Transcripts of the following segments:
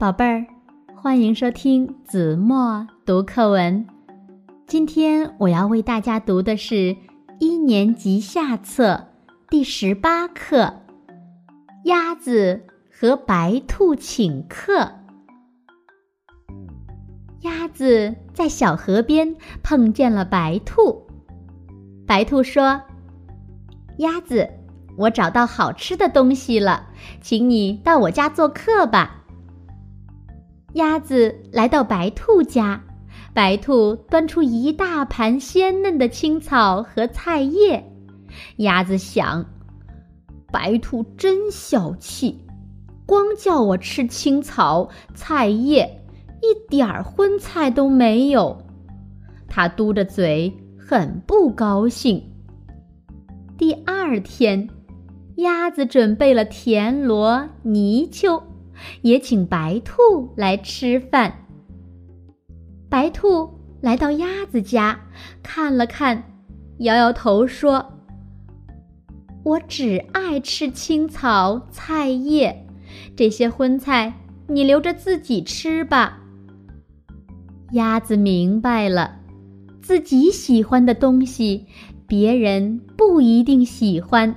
宝贝儿，欢迎收听子墨读课文。今天我要为大家读的是一年级下册第十八课《鸭子和白兔请客》。鸭子在小河边碰见了白兔，白兔说：“鸭子，我找到好吃的东西了，请你到我家做客吧。”鸭子来到白兔家，白兔端出一大盘鲜嫩的青草和菜叶。鸭子想：白兔真小气，光叫我吃青草、菜叶，一点儿荤菜都没有。它嘟着嘴，很不高兴。第二天，鸭子准备了田螺、泥鳅。也请白兔来吃饭。白兔来到鸭子家，看了看，摇摇头说：“我只爱吃青草、菜叶，这些荤菜你留着自己吃吧。”鸭子明白了，自己喜欢的东西，别人不一定喜欢。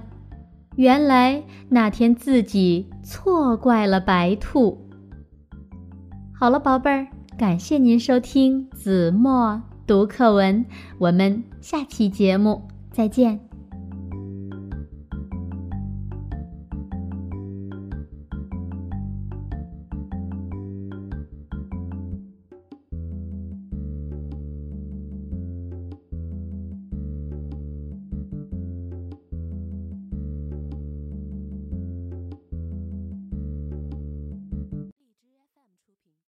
原来那天自己错怪了白兔。好了，宝贝儿，感谢您收听子墨读课文，我们下期节目再见。